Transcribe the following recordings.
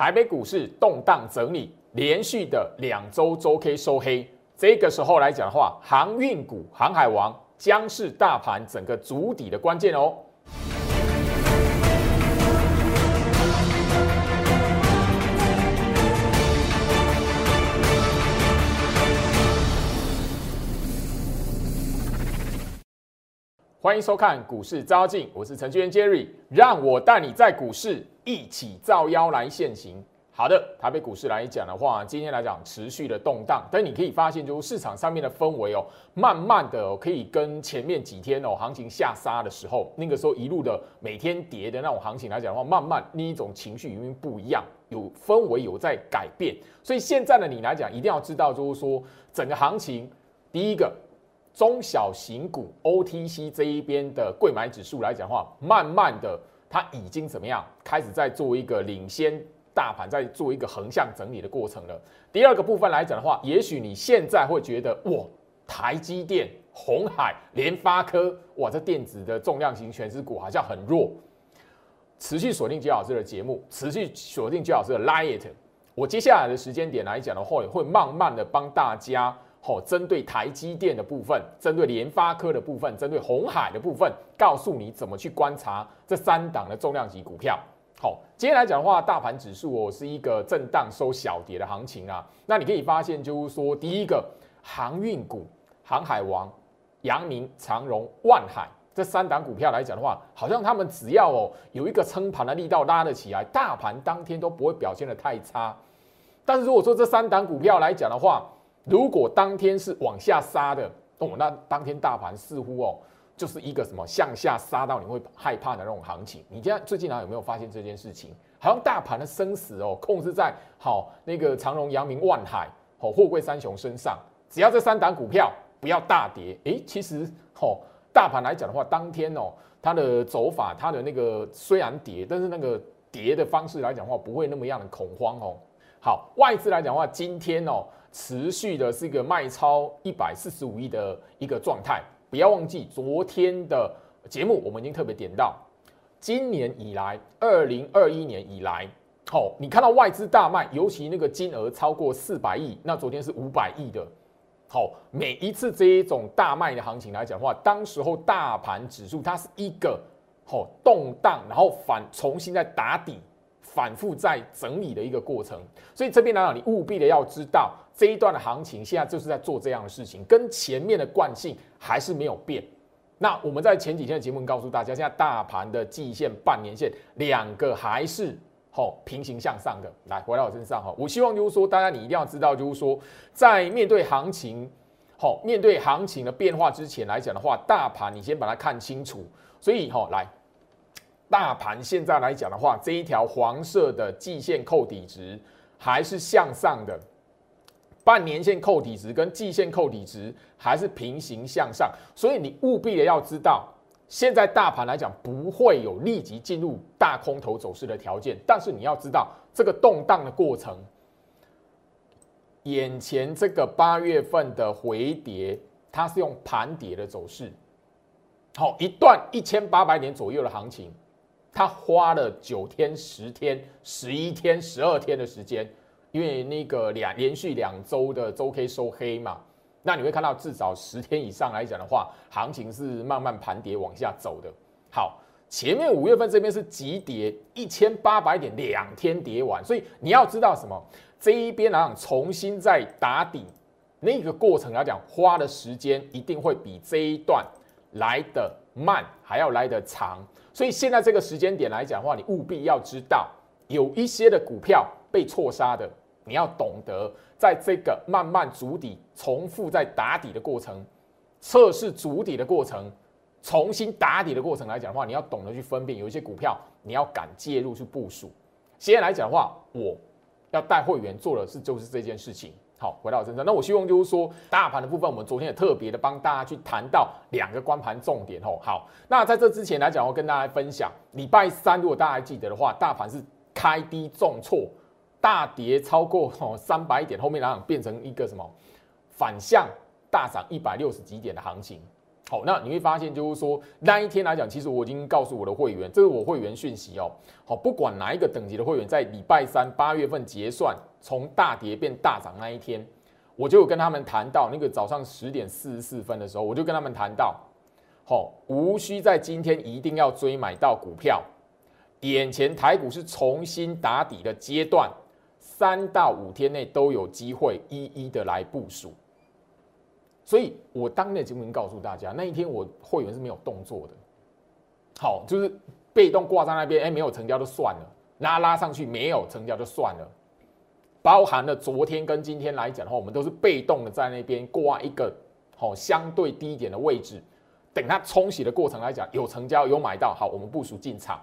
台北股市动荡整理，连续的两周周 K 收黑，这个时候来讲的话，航运股、航海王将是大盘整个主底的关键哦。欢迎收看股市招镜，我是程序员 Jerry，让我带你在股市一起造妖来现行。好的，台北股市来讲的话，今天来讲持续的动荡，但你可以发现，就是市场上面的氛围哦，慢慢的可以跟前面几天哦行情下杀的时候，那个时候一路的每天跌的那种行情来讲的话，慢慢那一种情绪已经不一样，有氛围有在改变。所以现在的你来讲，一定要知道，就是说整个行情，第一个。中小型股 OTC 这一边的贵买指数来讲的话，慢慢的它已经怎么样，开始在做一个领先大盘，在做一个横向整理的过程了。第二个部分来讲的话，也许你现在会觉得，哇，台积电、红海、联发科，哇，这电子的重量型全值股好像很弱。持续锁定焦老师的节目，持续锁定焦老师的 Light，我接下来的时间点来讲的话，也会慢慢的帮大家。好，针对台积电的部分，针对联发科的部分，针对红海的部分，告诉你怎么去观察这三档的重量级股票。好，今天来讲的话，大盘指数哦是一个震荡收小跌的行情啊。那你可以发现，就是说，第一个航运股，航海王、阳明、长荣、万海这三档股票来讲的话，好像他们只要哦有一个撑盘的力道拉得起来，大盘当天都不会表现的太差。但是如果说这三档股票来讲的话，如果当天是往下杀的哦，那当天大盘似乎哦就是一个什么向下杀到你会害怕的那种行情。你现在最近啊有没有发现这件事情？好像大盘的生死哦控制在好那个长荣、阳明、万海、好货柜三雄身上，只要这三档股票不要大跌，诶，其实哦大盘来讲的话，当天哦它的走法，它的那个虽然跌，但是那个跌的方式来讲的话，不会那么样的恐慌哦。好，外资来讲的话，今天哦。持续的是一个卖超一百四十五亿的一个状态，不要忘记昨天的节目，我们已经特别点到，今年以来，二零二一年以来，好，你看到外资大卖，尤其那个金额超过四百亿，那昨天是五百亿的，好，每一次这一种大卖的行情来讲的话，当时候大盘指数它是一个好动荡，然后反重新再打底。反复在整理的一个过程，所以这边来讲，你务必的要知道这一段的行情现在就是在做这样的事情，跟前面的惯性还是没有变。那我们在前几天的节目告诉大家，现在大盘的季线、半年线两个还是吼平行向上的。来，回到我身上哈，我希望就是说，大家你一定要知道，就是说，在面对行情，好面对行情的变化之前来讲的话，大盘你先把它看清楚。所以哈，来。大盘现在来讲的话，这一条黄色的季线扣底值还是向上的，半年线扣底值跟季线扣底值还是平行向上，所以你务必的要知道，现在大盘来讲不会有立即进入大空头走势的条件，但是你要知道这个动荡的过程，眼前这个八月份的回跌，它是用盘跌的走势，好一段一千八百点左右的行情。他花了九天、十天、十一天、十二天的时间，因为那个两连续两周的周 K 收黑嘛，那你会看到至少十天以上来讲的话，行情是慢慢盘跌往下走的。好，前面五月份这边是急跌一千八百点，两天跌完，所以你要知道什么？这一边来讲重新再打底，那个过程来讲花的时间一定会比这一段来的慢，还要来的长。所以现在这个时间点来讲的话，你务必要知道，有一些的股票被错杀的，你要懂得在这个慢慢筑底、重复在打底的过程、测试筑底的过程、重新打底的过程来讲的话，你要懂得去分辨，有一些股票你要敢介入去部署。现在来讲的话，我要带会员做的是就是这件事情。好，回到身上，那我希望就是说，大盘的部分，我们昨天也特别的帮大家去谈到两个关盘重点哦。好，那在这之前来讲，我跟大家分享，礼拜三如果大家还记得的话，大盘是开低重挫，大跌超过哦三百点，后面来讲变成一个什么反向大涨一百六十几点的行情。好，那你会发现就是说那一天来讲，其实我已经告诉我的会员，这是我会员讯息哦。好，不管哪一个等级的会员，在礼拜三八月份结算从大跌变大涨那一天，我就跟他们谈到那个早上十点四十四分的时候，我就跟他们谈到，好，无需在今天一定要追买到股票，眼前台股是重新打底的阶段，三到五天内都有机会一一的来部署。所以我当天的节目已经告诉大家，那一天我会员是没有动作的，好，就是被动挂在那边，哎，没有成交就算了，拉拉上去没有成交就算了，包含了昨天跟今天来讲的话，我们都是被动的在那边挂一个好相对低一点的位置，等它冲洗的过程来讲，有成交有买到，好，我们部署进场，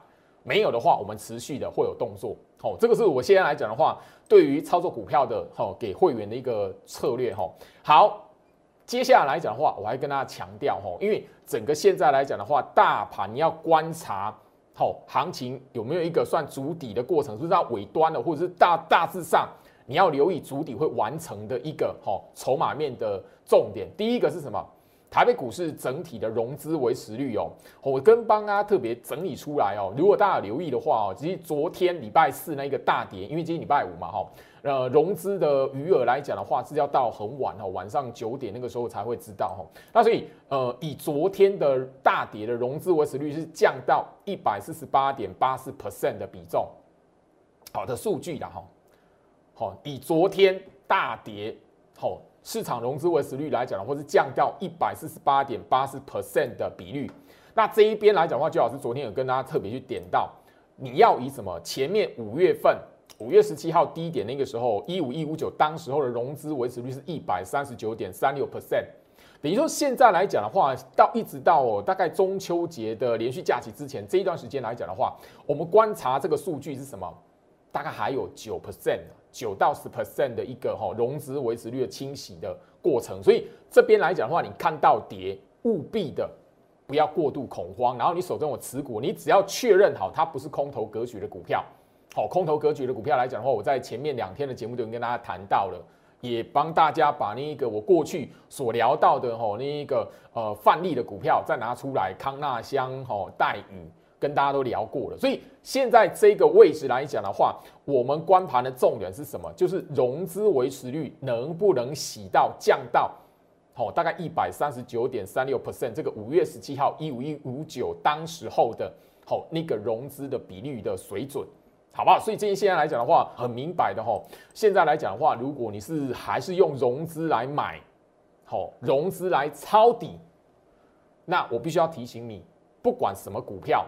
没有的话，我们持续的会有动作，好，这个是我现在来讲的话，对于操作股票的，好，给会员的一个策略，哈，好。接下来来讲的话，我还跟大家强调吼，因为整个现在来讲的话，大盘你要观察吼行情有没有一个算主底的过程，是不是到尾端的，或者是大大致上你要留意主底会完成的一个吼筹码面的重点。第一个是什么？台北股市整体的融资维持率哦，我跟帮啊特别整理出来哦。如果大家留意的话哦，其实昨天礼拜四那个大跌，因为今天礼拜五嘛哈，呃，融资的余额来讲的话是要到很晚哦，晚上九点那个时候才会知道哈。那所以呃，以昨天的大跌的融资维持率是降到一百四十八点八四 percent 的比重，好的数据的哈。好，以昨天大跌好。市场融资维持率来讲的话，是降到一百四十八点八十 percent 的比率。那这一边来讲的话，周老师昨天有跟大家特别去点到，你要以什么？前面五月份五月十七号低点那个时候一五一五九，当时候的融资维持率是一百三十九点三六 percent。等于说现在来讲的话，到一直到大概中秋节的连续假期之前这一段时间来讲的话，我们观察这个数据是什么？大概还有九 percent。九到十 percent 的一个哈融资维持率的清洗的过程，所以这边来讲的话，你看到跌，务必的不要过度恐慌，然后你手中有持股，你只要确认好它不是空头格局的股票，好，空头格局的股票来讲的话，我在前面两天的节目就跟大家谈到了，也帮大家把那一个我过去所聊到的哈那一个呃范例的股票再拿出来，康纳香哈戴宇。跟大家都聊过了，所以现在这个位置来讲的话，我们观盘的重点是什么？就是融资维持率能不能洗到降到，好，大概一百三十九点三六 percent。这个五月十七号一五一五九当时候的，好那个融资的比率的水准，好不好？所以这现在来讲的话，很明白的哈。现在来讲的话，如果你是还是用融资来买，好融资来抄底，那我必须要提醒你，不管什么股票。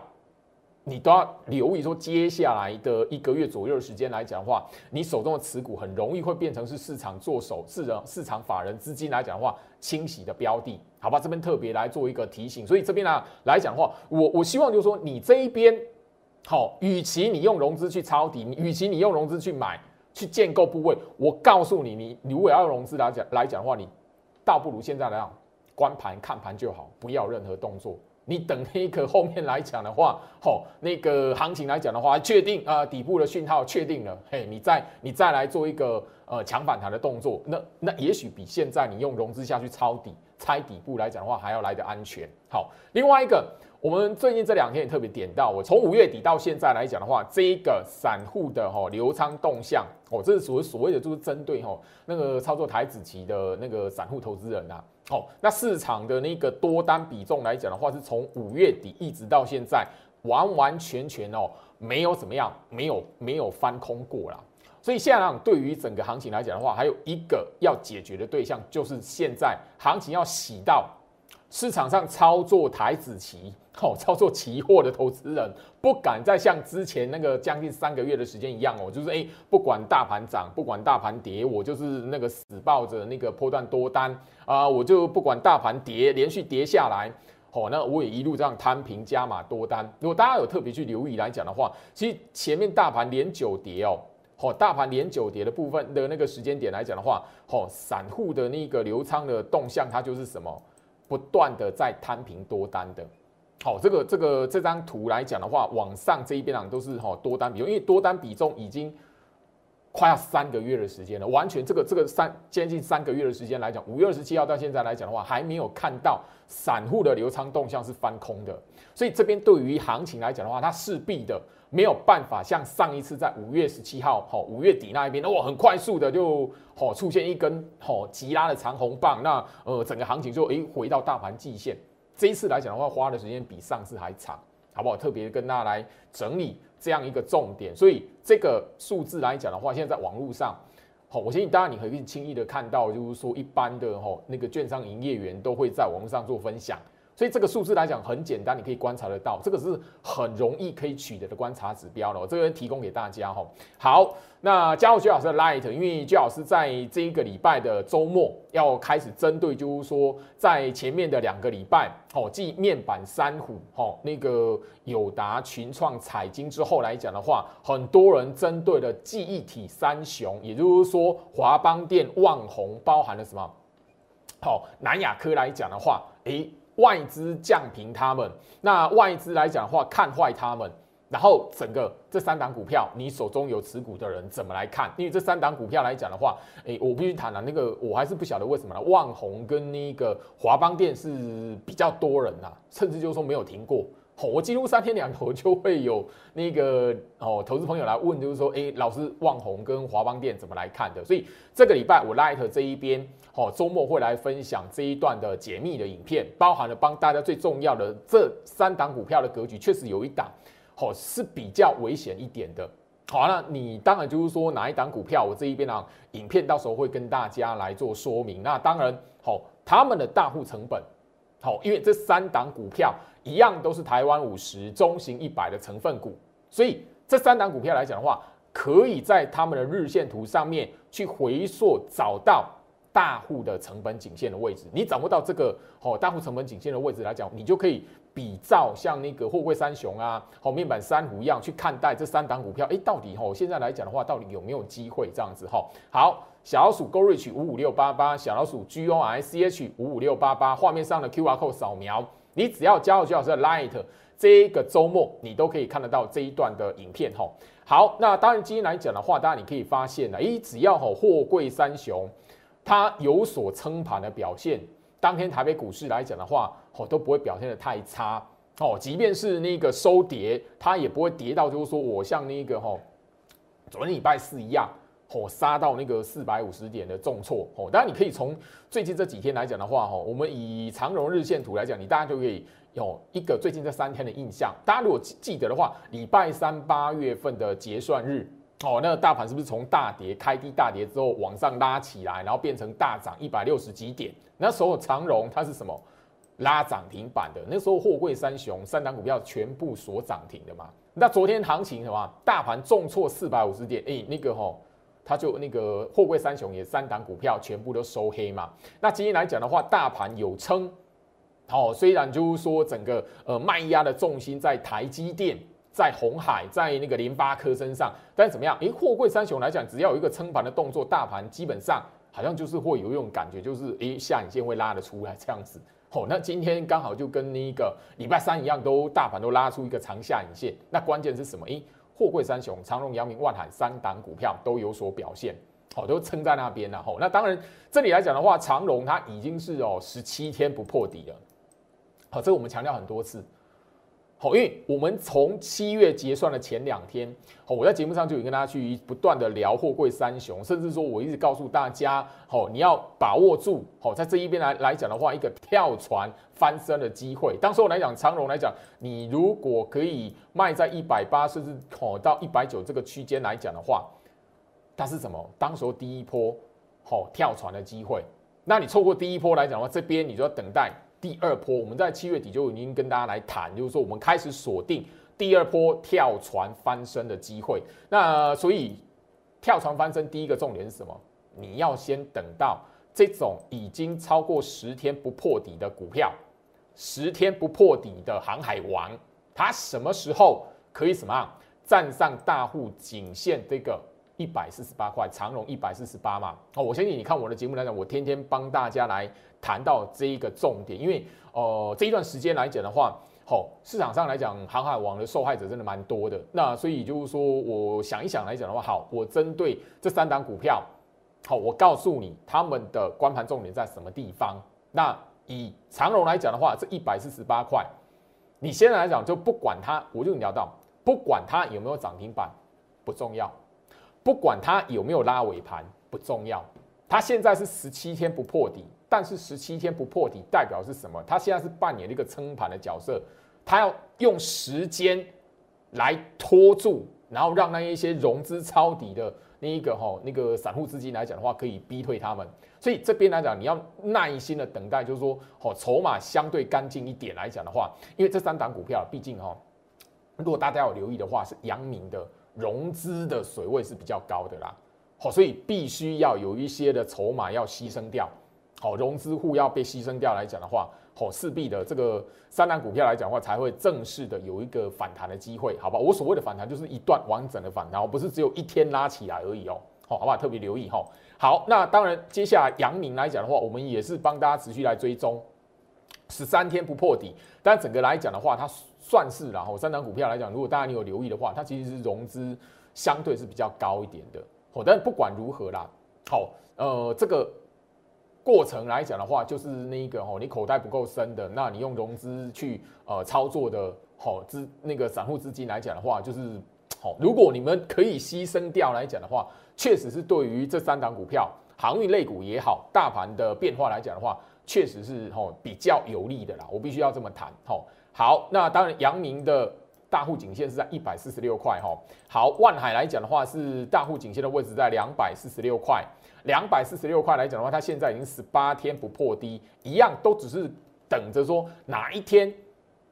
你都要留意说，接下来的一个月左右的时间来讲的话，你手中的持股很容易会变成是市场做手、市场市场法人资金来讲的话清洗的标的，好吧？这边特别来做一个提醒。所以这边呢来讲的话，我我希望就是说，你这一边好，与其你用融资去抄底，与其你用融资去买去建构部位，我告诉你，你如果要融资来讲来讲的话，你倒不如现在来讲观盘看盘就好，不要任何动作。你等那个后面来讲的话，吼，那个行情来讲的话，确定啊底部的讯号确定了，嘿，你再你再来做一个呃强反弹的动作，那那也许比现在你用融资下去抄底猜底部来讲的话还要来的安全。好，另外一个，我们最近这两天也特别点到，我从五月底到现在来讲的话，这一个散户的哈流仓动向，哦，这是所所谓的就是针对哈那个操作台子期的那个散户投资人呐。好，那市场的那个多单比重来讲的话，是从五月底一直到现在，完完全全哦，没有怎么样，没有没有翻空过啦。所以现在对于整个行情来讲的话，还有一个要解决的对象，就是现在行情要洗到。市场上操作台子棋，哦，操作期货的投资人不敢再像之前那个将近三个月的时间一样哦，就是哎，不管大盘涨，不管大盘跌，我就是那个死抱着那个波段多单啊，我就不管大盘跌，连续跌下来，哦，那我也一路这样摊平加码多单。如果大家有特别去留意来讲的话，其实前面大盘连九跌哦，哦，大盘连九跌的部分的那个时间点来讲的话，哦，散户的那个流仓的动向，它就是什么？不断的在摊平多单的，好，这个这个这张图来讲的话，往上这一边啊都是哈多单比重，因为多单比重已经快要三个月的时间了，完全这个这个三接近三个月的时间来讲，五月二十七号到现在来讲的话，还没有看到散户的流仓动向是翻空的，所以这边对于行情来讲的话，它势必的没有办法像上一次在五月十七号，好五月底那一边，哇，很快速的就好出现一根好急拉的长红棒，那呃整个行情就诶回到大盘季线。这一次来讲的话，花的时间比上次还长，好不好？特别跟大家来整理。这样一个重点，所以这个数字来讲的话，现在在网络上，好，我相信当然你可以轻易的看到，就是说一般的哈那个券商营业员都会在网络上做分享。所以这个数字来讲很简单，你可以观察得到，这个是很容易可以取得的观察指标了。我这边提供给大家哈。好，那加入居老师的 Light，因为居老师在这一个礼拜的周末要开始针对，就是说在前面的两个礼拜，哦，继面板三虎，哦，那个友达、群创、彩晶之后来讲的话，很多人针对的记忆体三雄，也就是说华邦电、旺宏，包含了什么？好，南亚科来讲的话，诶。外资降平他们，那外资来讲的话，看坏他们，然后整个这三档股票，你手中有持股的人怎么来看？因为这三档股票来讲的话，哎，我必须谈了，那个我还是不晓得为什么呢？旺宏跟那个华邦电是比较多人呐，甚至就是说没有停过。我几乎三天两头就会有那个哦，投资朋友来问，就是说，哎，老师，旺宏跟华邦店怎么来看的？所以这个礼拜我 Light 这一边，哦，周末会来分享这一段的解密的影片，包含了帮大家最重要的这三档股票的格局，确实有一档，哦，是比较危险一点的。好，那你当然就是说哪一档股票，我这一边呢，影片到时候会跟大家来做说明。那当然，好，他们的大户成本，好，因为这三档股票。一样都是台湾五十中型一百的成分股，所以这三档股票来讲的话，可以在他们的日线图上面去回溯找到大户的成本颈线的位置。你掌握到这个哦大户成本颈线的位置来讲，你就可以比照像那个货柜三雄啊、好面板三虎一样去看待这三档股票。哎，到底哦现在来讲的话，到底有没有机会这样子？哈，好，小老鼠 Go Rich 五五六八八，小老鼠 G O I C H 五五六八八，画面上的 Q R code 扫描。你只要加入徐老师的 Light，这一个周末你都可以看得到这一段的影片哈。好，那当然今天来讲的话，当然你可以发现呢，诶，只要哈货柜三雄它有所撑盘的表现，当天台北股市来讲的话，哦都不会表现的太差哦。即便是那个收跌，它也不会跌到就是说我像那个哈昨天礼拜四一样。哦，杀到那个四百五十点的重挫哦。当然，你可以从最近这几天来讲的话，哈，我们以长荣日线图来讲，你大家就可以有一个最近这三天的印象。大家如果记得的话，礼拜三八月份的结算日，哦，那个大盘是不是从大跌开低大跌之后往上拉起来，然后变成大涨一百六十几点？那时候长荣它是什么拉涨停板的？那时候货柜三雄三档股票全部锁涨停的嘛。那昨天行情什么？大盘重挫四百五十点，哎，那个哈。它就那个货柜三雄也三档股票全部都收黑嘛。那今天来讲的话，大盘有撑，好，虽然就是说整个呃卖压的重心在台积电、在红海、在那个联发科身上，但是怎么样？诶，货柜三雄来讲，只要有一个撑盘的动作，大盘基本上好像就是会有一种感觉，就是诶下影线会拉得出来这样子。好，那今天刚好就跟那个礼拜三一样，都大盘都拉出一个长下影线。那关键是什么？诶。货柜三雄长荣、阳明、万海三档股票都有所表现，好，都撑在那边了。吼，那当然这里来讲的话，长荣它已经是哦十七天不破底了。好，这个我们强调很多次。好，因为我们从七月结算的前两天，好，我在节目上就有跟大家去不断的聊货柜三雄，甚至说我一直告诉大家，好，你要把握住，好，在这一边来来讲的话，一个跳船翻身的机会。当时我来讲长荣来讲，你如果可以卖在一百八，甚至好到一百九这个区间来讲的话，它是什么？当时候第一波好跳船的机会，那你错过第一波来讲的话，这边你就要等待。第二波，我们在七月底就已经跟大家来谈，就是说我们开始锁定第二波跳船翻身的机会。那所以跳船翻身第一个重点是什么？你要先等到这种已经超过十天不破底的股票，十天不破底的航海王，它什么时候可以什么站上大户颈线这个？一百四十八块，长荣一百四十八嘛。哦，我相信你看我的节目来讲，我天天帮大家来谈到这一个重点，因为呃这一段时间来讲的话，好，市场上来讲，航海王的受害者真的蛮多的。那所以就是说，我想一想来讲的话，好，我针对这三档股票，好，我告诉你他们的关盘重点在什么地方。那以长荣来讲的话，这一百四十八块，你现在来讲就不管它，我就聊到，不管它有没有涨停板不重要，不管它有没有拉尾盘不重要，它现在是十七天不破底。但是十七天不破底代表是什么？它现在是扮演一个撑盘的角色，它要用时间来拖住，然后让那一些融资抄底的那一个哈那个散户资金来讲的话，可以逼退他们。所以这边来讲，你要耐心的等待，就是说，哦，筹码相对干净一点来讲的话，因为这三档股票，毕竟哈，如果大家有留意的话，是阳明的融资的水位是比较高的啦，好，所以必须要有一些的筹码要牺牲掉。好，融资户要被牺牲掉来讲的话，好，势必的这个三单股票来讲的话，才会正式的有一个反弹的机会，好吧？我所谓的反弹就是一段完整的反弹，不是只有一天拉起来而已哦，好，好不好？特别留意哈。好，那当然，接下来阳明来讲的话，我们也是帮大家持续来追踪，十三天不破底，但整个来讲的话，它算是然后三档股票来讲，如果大家你有留意的话，它其实是融资相对是比较高一点的，好，但不管如何啦，好，呃，这个。过程来讲的话，就是那个哦，你口袋不够深的，那你用融资去呃操作的，好资那个散户资金来讲的话，就是好。如果你们可以牺牲掉来讲的话，确实是对于这三档股票，航运类股也好，大盘的变化来讲的话，确实是吼比较有利的啦。我必须要这么谈吼。好，那当然阳明的大户颈线是在一百四十六块哈。好，万海来讲的话是大户颈线的位置在两百四十六块。两百四十六块来讲的话，它现在已经十八天不破低，一样都只是等着说哪一天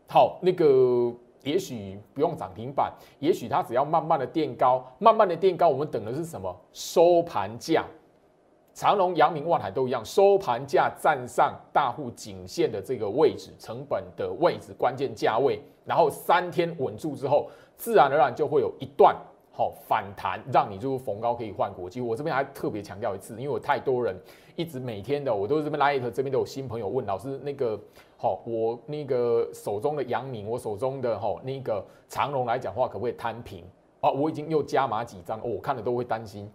好那个，也许不用涨停板，也许它只要慢慢的垫高，慢慢的垫高，我们等的是什么？收盘价，长隆、阳明、万海都一样，收盘价站上大户颈线的这个位置，成本的位置，关键价位，然后三天稳住之后，自然而然就会有一段。好反弹，让你就是逢高可以换股。其实我这边还特别强调一次，因为我太多人一直每天的，我都是这边拉一头，这边都有新朋友问老师，那个好，我那个手中的阳明，我手中的哈那个长隆来讲话，可不可以摊平？哦，我已经又加码几张，我看了都会担心。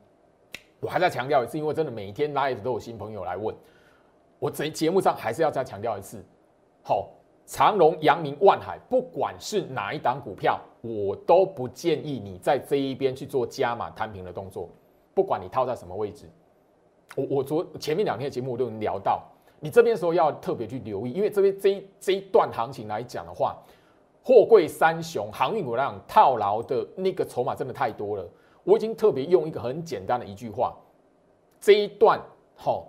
我还在强调一次，因为真的每一天拉一头都有新朋友来问，我这节目上还是要再强调一次，好。长隆、阳明、万海，不管是哪一档股票，我都不建议你在这一边去做加码摊平的动作。不管你套在什么位置，我我昨前面两天的节目我都有聊到，你这边时候要特别去留意，因为这边这一这一段行情来讲的话，货柜三雄、航运股那样套牢的那个筹码真的太多了。我已经特别用一个很简单的一句话，这一段好。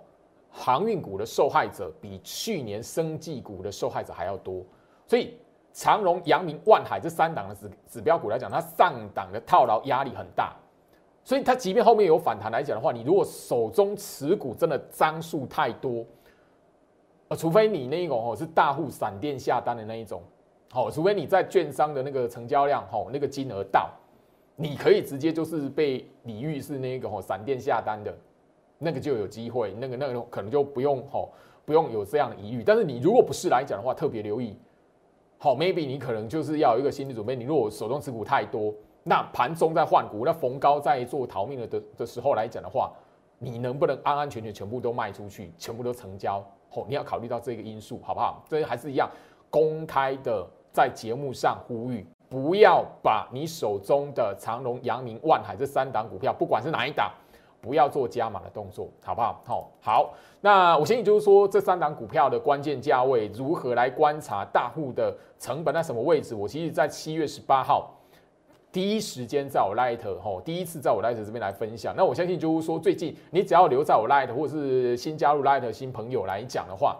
航运股的受害者比去年生技股的受害者还要多，所以长荣、阳明、万海这三档的指指标股来讲，它上档的套牢压力很大，所以它即便后面有反弹来讲的话，你如果手中持股真的张数太多，呃，除非你那一种哦是大户闪电下单的那一种，好，除非你在券商的那个成交量吼那个金额到，你可以直接就是被李玉是那个吼闪电下单的。那个就有机会，那个那个可能就不用吼，不用有这样的疑虑。但是你如果不是来讲的话，特别留意，好，maybe 你可能就是要有一个心理准备。你如果手中持股太多，那盘中在换股，那逢高在做逃命的的的时候来讲的话，你能不能安安全全全部都卖出去，全部都成交？吼，你要考虑到这个因素，好不好？这还是一样公开的在节目上呼吁，不要把你手中的长隆、阳明、万海这三档股票，不管是哪一档。不要做加码的动作，好不好？好，好。那我相信就是说，这三档股票的关键价位如何来观察大户的成本在什么位置？我其实，在七月十八号第一时间在我 Light 吼，第一次在我 Light 这边来分享。那我相信就是说，最近你只要留在我 Light 或者是新加入 Light 新朋友来讲的话，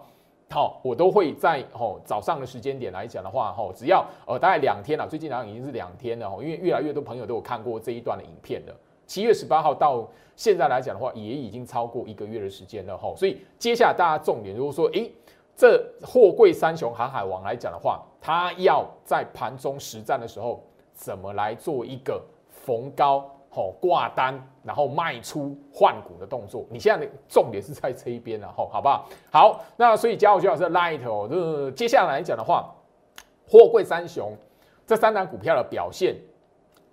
好，我都会在吼早上的时间点来讲的话，吼，只要呃大概两天了，最近好像已经是两天了，吼，因为越来越多朋友都有看过这一段的影片了。七月十八号到现在来讲的话，也已经超过一个月的时间了哈，所以接下来大家重点如果说，诶，这货柜三雄航海王来讲的话，它要在盘中实战的时候，怎么来做一个逢高吼挂单，然后卖出换股的动作？你现在的重点是在这一边了吼，好不好？好，那所以加入徐老师的 light 哦，这接下来来讲的话，货柜三雄这三档股票的表现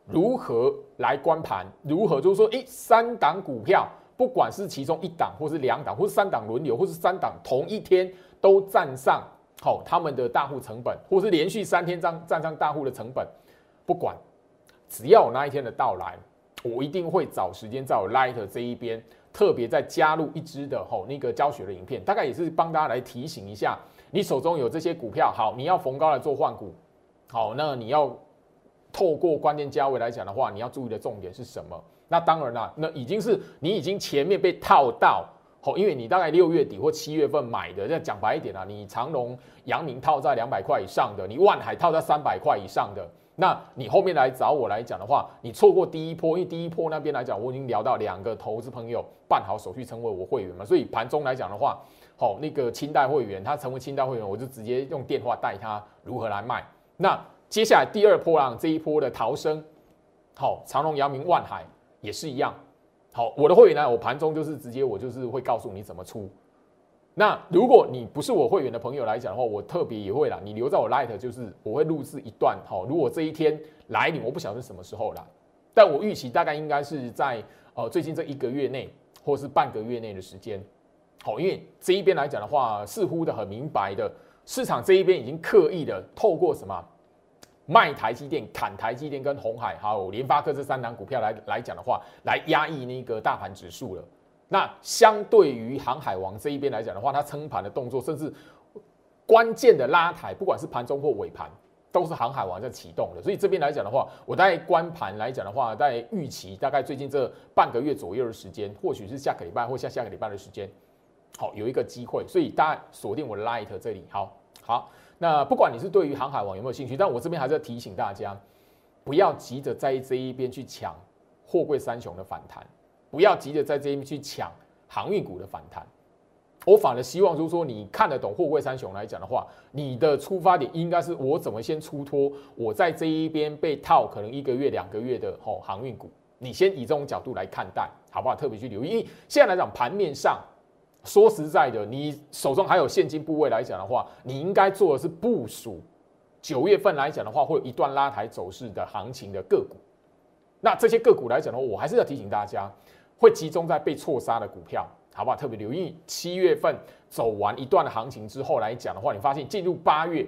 如何来观盘？如何就是说，诶，三档股票，不管是其中一档，或是两档，或是三档轮流，或是三档同一天都站上好他们的大户成本，或是连续三天站站上大户的成本，不管，只要有那一天的到来，我一定会找时间在我 Light 这一边特别再加入一支的吼那个教学的影片，大概也是帮大家来提醒一下。你手中有这些股票，好，你要逢高来做换股，好，那你要透过关键价位来讲的话，你要注意的重点是什么？那当然啦，那已经是你已经前面被套到，好，因为你大概六月底或七月份买的，再讲白一点啊，你长隆、阳明套在两百块以上的，你万海套在三百块以上的，那你后面来找我来讲的话，你错过第一波，因为第一波那边来讲，我已经聊到两个投资朋友办好手续成为我会员嘛，所以盘中来讲的话。好，那个清代会员，他成为清代会员，我就直接用电话带他如何来卖。那接下来第二波浪这一波的逃生，好，长隆、阳明、万海也是一样。好，我的会员呢，我盘中就是直接我就是会告诉你怎么出。那如果你不是我会员的朋友来讲的话，我特别也会啦，你留在我 Light 就是我会录制一段。好，如果这一天来临，我不晓得是什么时候啦，但我预期大概应该是在呃最近这一个月内，或是半个月内的时间。好，因为这一边来讲的话，似乎的很明白的，市场这一边已经刻意的透过什么卖台积电、砍台积电跟红海还有联发科这三档股票来来讲的话，来压抑那个大盘指数了。那相对于航海王这一边来讲的话，它撑盘的动作，甚至关键的拉抬，不管是盘中或尾盘，都是航海王在启动的。所以这边来讲的话，我在观盘来讲的话，在预期大概最近这半个月左右的时间，或许是下个礼拜或下下个礼拜的时间。好，有一个机会，所以大家锁定我的 Light 这里。好，好，那不管你是对于航海王有没有兴趣，但我这边还是要提醒大家，不要急着在这一边去抢货柜三雄的反弹，不要急着在这一边去抢航运股的反弹。我反而希望，就是说你看得懂货柜三雄来讲的话，你的出发点应该是我怎么先出脱我在这一边被套可能一个月、两个月的吼航运股，你先以这种角度来看待，好不好？特别去留意，因为现在来讲盘面上。说实在的，你手中还有现金部位来讲的话，你应该做的是部署。九月份来讲的话，会有一段拉抬走势的行情的个股。那这些个股来讲的话，我还是要提醒大家，会集中在被错杀的股票，好不好？特别留意七月份走完一段的行情之后来讲的话，你发现进入八月，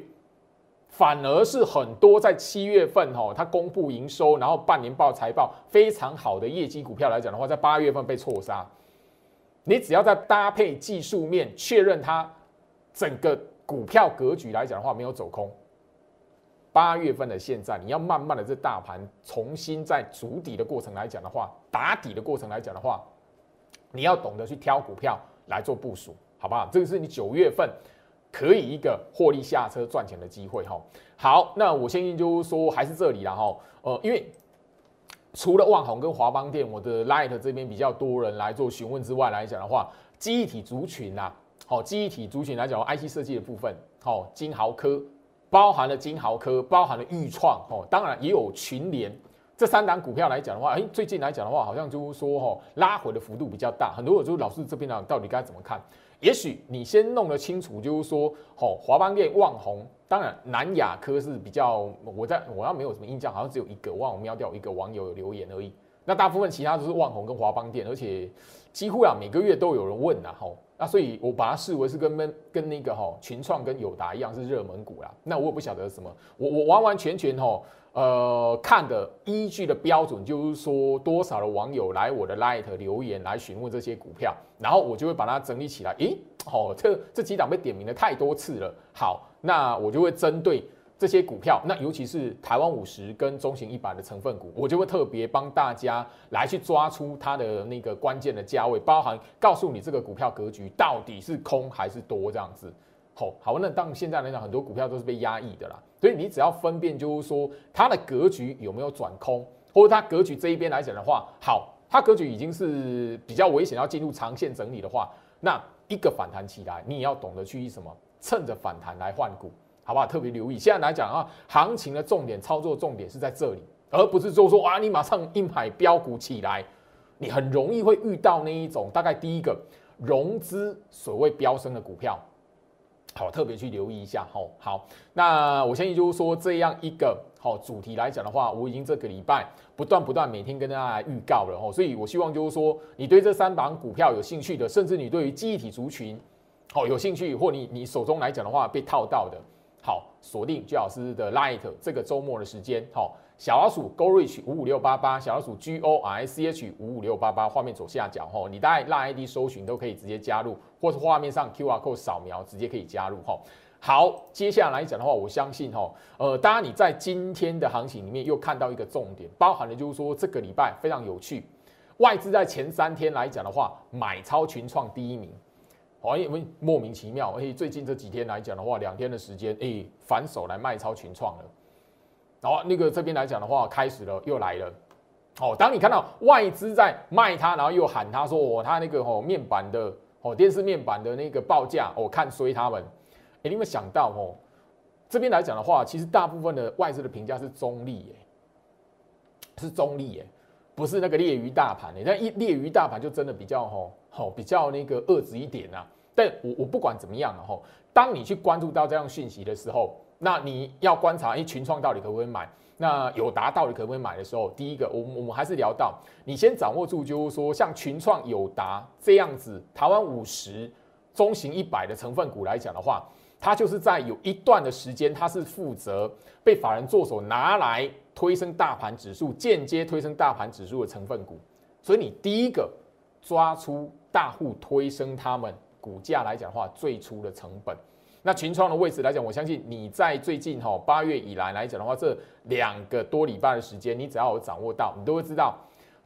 反而是很多在七月份哈，它公布营收，然后半年报、财报非常好的业绩股票来讲的话，在八月份被错杀。你只要在搭配技术面确认它整个股票格局来讲的话没有走空，八月份的现在你要慢慢的这大盘重新在筑底的过程来讲的话，打底的过程来讲的话，你要懂得去挑股票来做部署，好不好？这个是你九月份可以一个获利下车赚钱的机会哈。好，那我相信就是说还是这里了哈，呃，因为。除了万宏跟华邦店，我的 Light 这边比较多人来做询问之外来讲的话，记忆体族群呐，好，记忆体族群来讲，IC 设计的部分，好，金豪科包含了金豪科，包含了裕创，哦，当然也有群联这三档股票来讲的话，哎，最近来讲的话，好像就是说，哈，拉回的幅度比较大，很多人就老师这边呢，到底该怎么看？也许你先弄得清楚，就是说，哦，华邦店、万宏。当然，南亚科是比较，我在我要没有什么印象，好像只有一个，忘了瞄掉一个网友有留言而已。那大部分其他都是万宏跟华邦店，而且几乎啊每个月都有人问呐，吼，那所以我把它视为是跟跟跟那个吼群创跟友达一样是热门股啦。那我也不晓得什么，我我完完全全吼。呃，看的依据的标准就是说，多少的网友来我的 Light 留言来询问这些股票，然后我就会把它整理起来。诶，好，这这几档被点名了太多次了。好，那我就会针对这些股票，那尤其是台湾五十跟中型一百的成分股，我就会特别帮大家来去抓出它的那个关键的价位，包含告诉你这个股票格局到底是空还是多这样子。好，好，那当现在来讲，很多股票都是被压抑的啦。所以你只要分辨，就是说它的格局有没有转空，或者它格局这一边来讲的话，好，它格局已经是比较危险，要进入长线整理的话，那一个反弹起来，你也要懂得去什么，趁着反弹来换股，好不好？特别留意，现在来讲啊，行情的重点操作重点是在这里，而不是就说啊，你马上硬买标股起来，你很容易会遇到那一种大概第一个融资所谓飙升的股票。好，特别去留意一下。吼，好，那我相信就是说这样一个好主题来讲的话，我已经这个礼拜不断不断每天跟大家预告了。吼，所以我希望就是说，你对这三档股票有兴趣的，甚至你对于记忆体族群，好有兴趣，或你你手中来讲的话被套到的，锁定居老师的 Light 这个周末的时间。好，小老鼠 Go Reach 五五六八八，小老鼠 G O R C H 五五六八八，画面左下角。吼，你大概 Light ID 搜寻都可以直接加入。或是画面上 Q R code 扫描，直接可以加入哈。好，接下来讲的话，我相信哈，呃，当然你在今天的行情里面又看到一个重点，包含的就是说这个礼拜非常有趣，外资在前三天来讲的话，买超群创第一名，哦，因为莫名其妙，而且最近这几天来讲的话，两天的时间，哎，反手来卖超群创了。然后那个这边来讲的话，开始了，又来了。哦，当你看到外资在卖它，然后又喊他说，哦，他那个哦面板的。哦，电视面板的那个报价，我看衰他们。哎，你有没有想到哦？这边来讲的话，其实大部分的外资的评价是中立，耶，是中立，耶，不是那个劣于大盘，哎，那一劣于大盘就真的比较吼，好比较那个遏制一点呐。但我我不管怎么样了吼，当你去关注到这样讯息的时候，那你要观察，哎，群创到底可不可以买？那有达到底可不可以买的时候，第一个，我我们还是聊到，你先掌握住，就是说像群创、友达这样子，台湾五十、中型一百的成分股来讲的话，它就是在有一段的时间，它是负责被法人做手拿来推升大盘指数，间接推升大盘指数的成分股。所以你第一个抓出大户推升他们股价来讲的话，最初的成本。那群创的位置来讲，我相信你在最近哈八月以来来讲的话，这两个多礼拜的时间，你只要有掌握到，你都会知道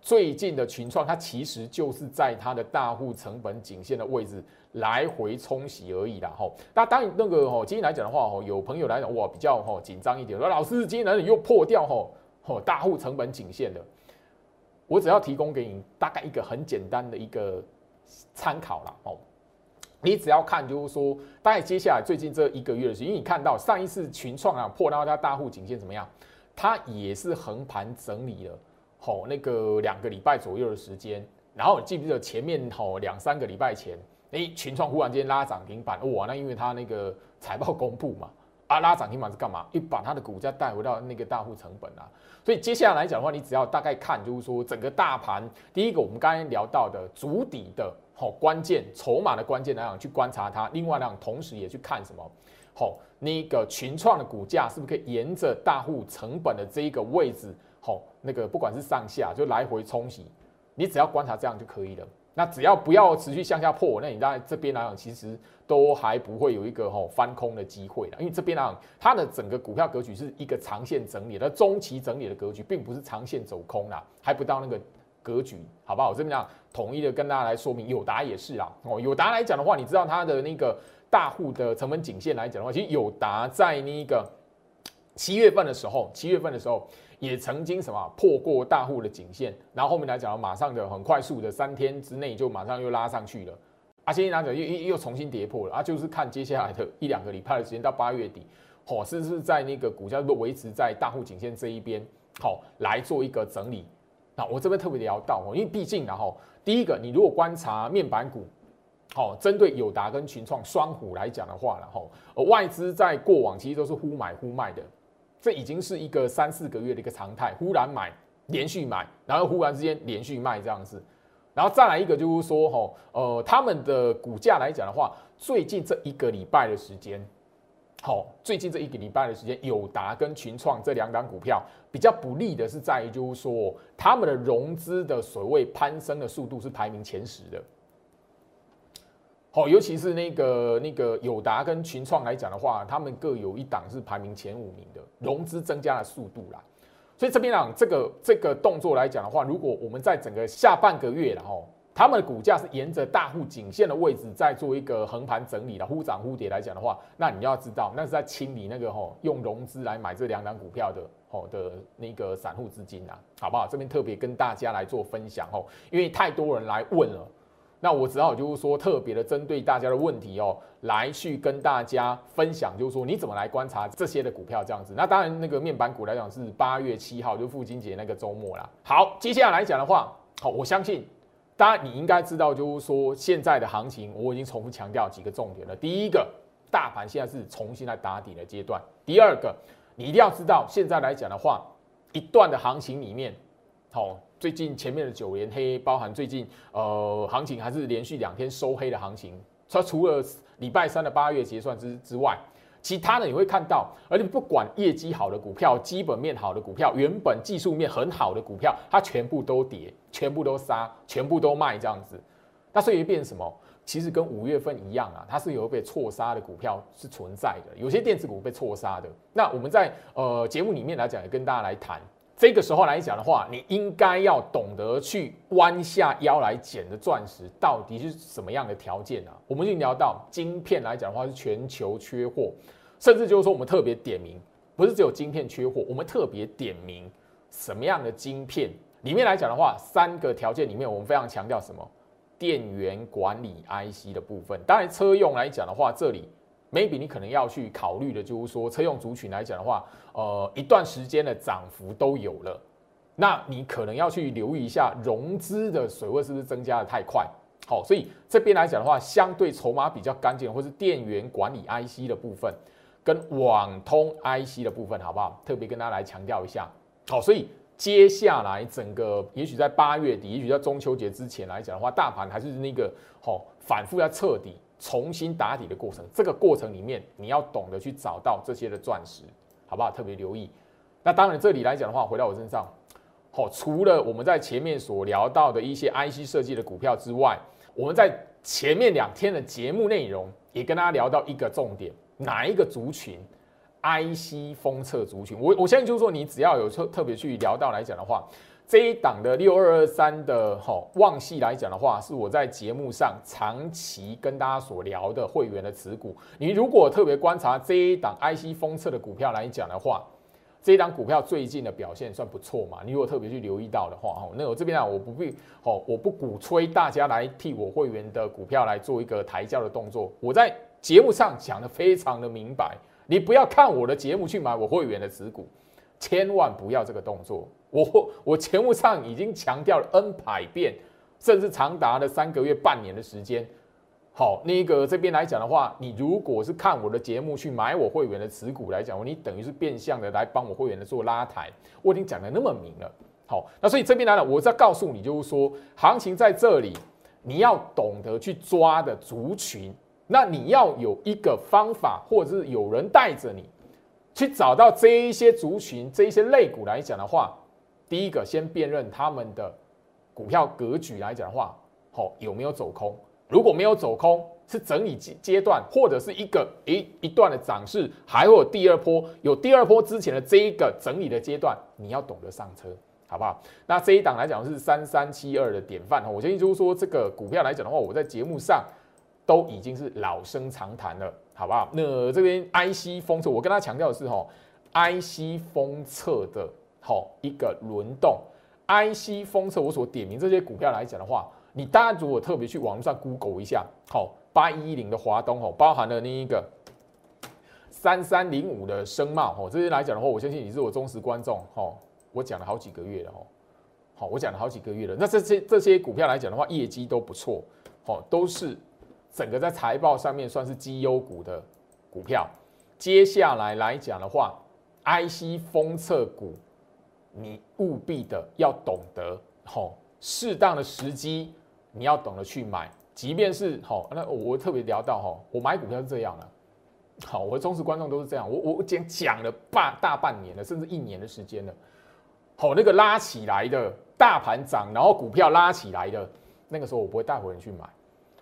最近的群创，它其实就是在它的大户成本颈线的位置来回冲洗而已啦吼。那当然那个吼，今天来讲的话吼，有朋友来讲哇比较吼紧张一点，说老师今天哪里又破掉吼，吼大户成本颈线的，我只要提供给你大概一个很简单的一个参考啦哦。你只要看，就是说，大概接下来最近这一个月的时间，因为你看到上一次群创啊破到它大户颈线怎么样，它也是横盘整理了，吼那个两个礼拜左右的时间，然后记不记得前面吼两三个礼拜前，哎群创忽然间拉涨停板，哇，那因为它那个财报公布嘛，啊拉涨停板是干嘛？一把它的股价带回到那个大户成本啊，所以接下来来讲的话，你只要大概看，就是说整个大盘，第一个我们刚才聊到的主底的。好，关键筹码的关键来讲，去观察它。另外呢，同时也去看什么？好，那个群创的股价是不是可以沿着大户成本的这一个位置？哦，那个不管是上下就来回冲洗，你只要观察这样就可以了。那只要不要持续向下破，那你在这边来讲，其实都还不会有一个吼翻空的机会了。因为这边来讲，它的整个股票格局是一个长线整理的中期整理的格局，并不是长线走空啦，还不到那个。格局好不好？我这边讲统一的跟大家来说明，友达也是啊。哦，友达来讲的话，你知道它的那个大户的成本颈线来讲的话，其实友达在那个七月份的时候，七月份的时候也曾经什么破过大户的颈线，然后后面来讲，马上的很快速的三天之内就马上又拉上去了。啊，现在来讲又又又重新跌破了啊，就是看接下来的一两个礼拜的时间到八月底，哦，是不是在那个股价都维持在大户颈线这一边，好来做一个整理。那我这边特别聊到哦，因为毕竟然后第一个，你如果观察面板股，好，针对友达跟群创双虎来讲的话，然后外资在过往其实都是忽买忽卖的，这已经是一个三四个月的一个常态，忽然买，连续买，然后忽然之间连续卖这样子，然后再来一个就是说，哈，呃，他们的股价来讲的话，最近这一个礼拜的时间。好，最近这一个礼拜的时间，友达跟群创这两档股票比较不利的是在于，就是说他们的融资的所谓攀升的速度是排名前十的。好，尤其是那个那个友达跟群创来讲的话，他们各有一档是排名前五名的融资增加的速度啦。所以这边讲这个这个动作来讲的话，如果我们在整个下半个月然后。他们的股价是沿着大户颈线的位置在做一个横盘整理的，忽涨忽跌来讲的话，那你要知道，那是在清理那个吼用融资来买这两档股票的吼的那个散户资金啊，好不好？这边特别跟大家来做分享哦，因为太多人来问了，那我只好就是说特别的针对大家的问题哦，来去跟大家分享，就是说你怎么来观察这些的股票这样子。那当然那个面板股来讲是八月七号就父亲节那个周末啦。好，接下来讲的话，好，我相信。当然，你应该知道，就是说现在的行情，我已经重复强调几个重点了。第一个，大盘现在是重新来打底的阶段。第二个，你一定要知道，现在来讲的话，一段的行情里面，好，最近前面的九连黑，包含最近呃行情还是连续两天收黑的行情，它除了礼拜三的八月结算之之外。其他的你会看到，而且不管业绩好的股票、基本面好的股票、原本技术面很好的股票，它全部都跌，全部都杀，全部都卖这样子。那所以变什么？其实跟五月份一样啊，它是有被错杀的股票是存在的，有些电子股被错杀的。那我们在呃节目里面来讲，也跟大家来谈。这个时候来讲的话，你应该要懂得去弯下腰来捡的钻石到底是什么样的条件啊？我们已经聊到晶片来讲的话是全球缺货。甚至就是说，我们特别点名，不是只有晶片缺货，我们特别点名什么样的晶片里面来讲的话，三个条件里面，我们非常强调什么？电源管理 IC 的部分。当然，车用来讲的话，这里 maybe 你可能要去考虑的，就是说车用族群来讲的话，呃，一段时间的涨幅都有了，那你可能要去留意一下融资的水位是不是增加的太快。好，所以这边来讲的话，相对筹码比较干净，或是电源管理 IC 的部分。跟网通 IC 的部分好不好？特别跟大家来强调一下。好，所以接下来整个也许在八月底，也许在中秋节之前来讲的话，大盘还是那个好反复要彻底重新打底的过程。这个过程里面，你要懂得去找到这些的钻石，好不好？特别留意。那当然这里来讲的话，回到我身上，好，除了我们在前面所聊到的一些 IC 设计的股票之外，我们在前面两天的节目内容也跟大家聊到一个重点。哪一个族群？IC 封测族群，我我相信就是说，你只要有特特别去聊到来讲的话，这一档的六二二三的哈旺系来讲的话，是我在节目上长期跟大家所聊的会员的持股。你如果特别观察这一档 IC 封测的股票来讲的话，这一档股票最近的表现算不错嘛？你如果特别去留意到的话，哈，那我这边啊，我不必哦，我不鼓吹大家来替我会员的股票来做一个抬轿的动作，我在。节目上讲的非常的明白，你不要看我的节目去买我会员的持股，千万不要这个动作。我我节目上已经强调了 N 百遍，甚至长达了三个月、半年的时间。好，那个这边来讲的话，你如果是看我的节目去买我会员的持股来讲，你等于是变相的来帮我会员的做拉抬。我已经讲的那么明了。好，那所以这边来了，我在告诉你，就是说行情在这里，你要懂得去抓的族群。那你要有一个方法，或者是有人带着你去找到这一些族群、这一些类股来讲的话，第一个先辨认他们的股票格局来讲的话，好有没有走空？如果没有走空，是整理阶阶段，或者是一个诶一段的涨势，还会有第二波，有第二波之前的这一个整理的阶段，你要懂得上车，好不好？那这一档来讲是三三七二的典范哈，我建议就是说这个股票来讲的话，我在节目上。都已经是老生常谈了，好不好？那这边 IC 封测，我跟他强调的是，哈，IC 封测的，好一个轮动，IC 封测，我所点名这些股票来讲的话，你大家如果特别去网络上 Google 一下，好，八一零的华东，哦，包含了那一个三三零五的声茂，哦，这些来讲的话，我相信你是我忠实观众，哦，我讲了好几个月了，哦，好，我讲了好几个月了，那这些这些股票来讲的话，业绩都不错，哦，都是。整个在财报上面算是绩优股的股票，接下来来讲的话，IC 封测股，你务必的要懂得吼，适当的时机你要懂得去买，即便是吼，那我特别聊到吼，我买股票是这样的，好，我的忠实观众都是这样，我我讲讲了半大半年了，甚至一年的时间了，好，那个拉起来的大盘涨，然后股票拉起来的那个时候，我不会带回人去买。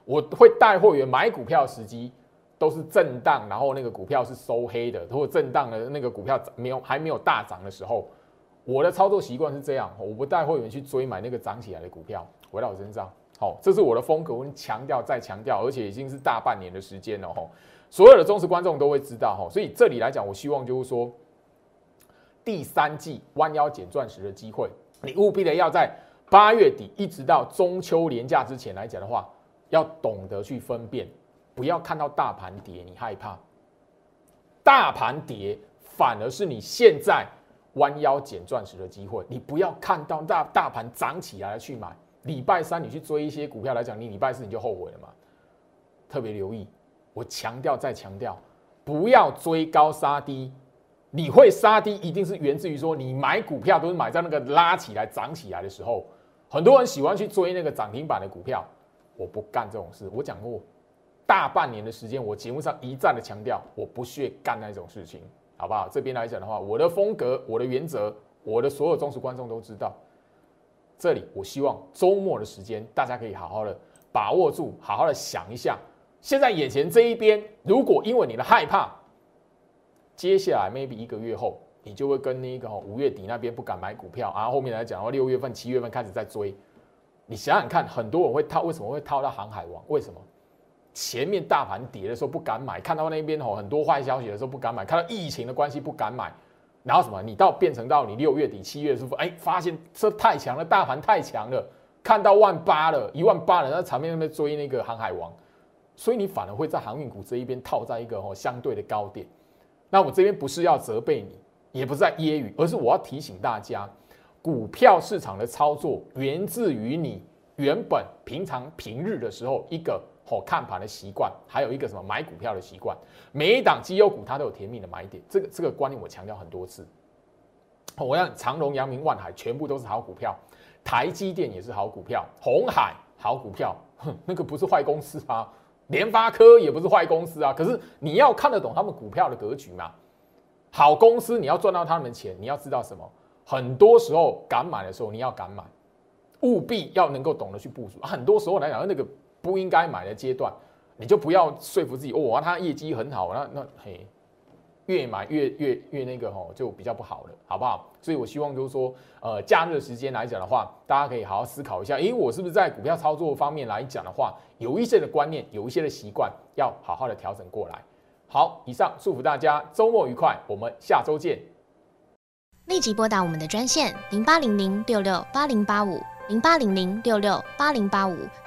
我会带会员买股票时机都是震荡，然后那个股票是收黑的，如果震荡的那个股票没有还没有大涨的时候，我的操作习惯是这样，我不带会员去追买那个涨起来的股票回到我身上。好，这是我的风格，我强调再强调，而且已经是大半年的时间了哈，所有的忠实观众都会知道哈，所以这里来讲，我希望就是说第三季弯腰捡钻石的机会，你务必的要在八月底一直到中秋连假之前来讲的话。要懂得去分辨，不要看到大盘跌你害怕，大盘跌反而是你现在弯腰捡钻石的机会。你不要看到大大盘涨起来去买，礼拜三你去追一些股票来讲，你礼拜四你就后悔了嘛。特别留意，我强调再强调，不要追高杀低。你会杀低，一定是源自于说你买股票都是买在那个拉起来涨起来的时候。很多人喜欢去追那个涨停板的股票，我不干这种事。我讲过，大半年的时间，我节目上一再的强调，我不屑干那种事情，好不好？这边来讲的话，我的风格、我的原则，我的所有忠实观众都知道。这里，我希望周末的时间，大家可以好好的把握住，好好的想一下，现在眼前这一边，如果因为你的害怕，接下来 maybe 一个月后，你就会跟那个五月底那边不敢买股票，然后后面来讲的话，六月份、七月份开始在追。你想想看，很多人会套，为什么会套到航海王？为什么？前面大盘跌的时候不敢买，看到那边吼很多坏消息的时候不敢买，看到疫情的关系不敢买。然后什么？你到变成到你六月底、七月初，哎，发现这太强了，大盘太强了，看到万八了，一万八了，在场面那边追那个航海王，所以你反而会在航运股这一边套在一个哦相对的高点。那我这边不是要责备你，也不是在揶揄，而是我要提醒大家，股票市场的操作源自于你原本平常平日的时候一个。好看盘的习惯，还有一个什么买股票的习惯，每一档绩优股它都有甜蜜的买点，这个这个观念我强调很多次。我让长隆、阳明、万海全部都是好股票，台积电也是好股票，红海好股票，哼，那个不是坏公司啊，联发科也不是坏公司啊。可是你要看得懂他们股票的格局嘛？好公司你要赚到他们钱，你要知道什么？很多时候敢买的时候你要敢买，务必要能够懂得去部署。很多时候来讲，那个。不应该买的阶段，你就不要说服自己哦，它业绩很好，那那嘿，越买越越越那个吼，就比较不好了，好不好？所以我希望就是说，呃，假日时间来讲的话，大家可以好好思考一下，诶，我是不是在股票操作方面来讲的话，有一些的观念，有一些的习惯，要好好的调整过来。好，以上祝福大家周末愉快，我们下周见。立即拨打我们的专线零八零零六六八零八五。零八零零六六八零八五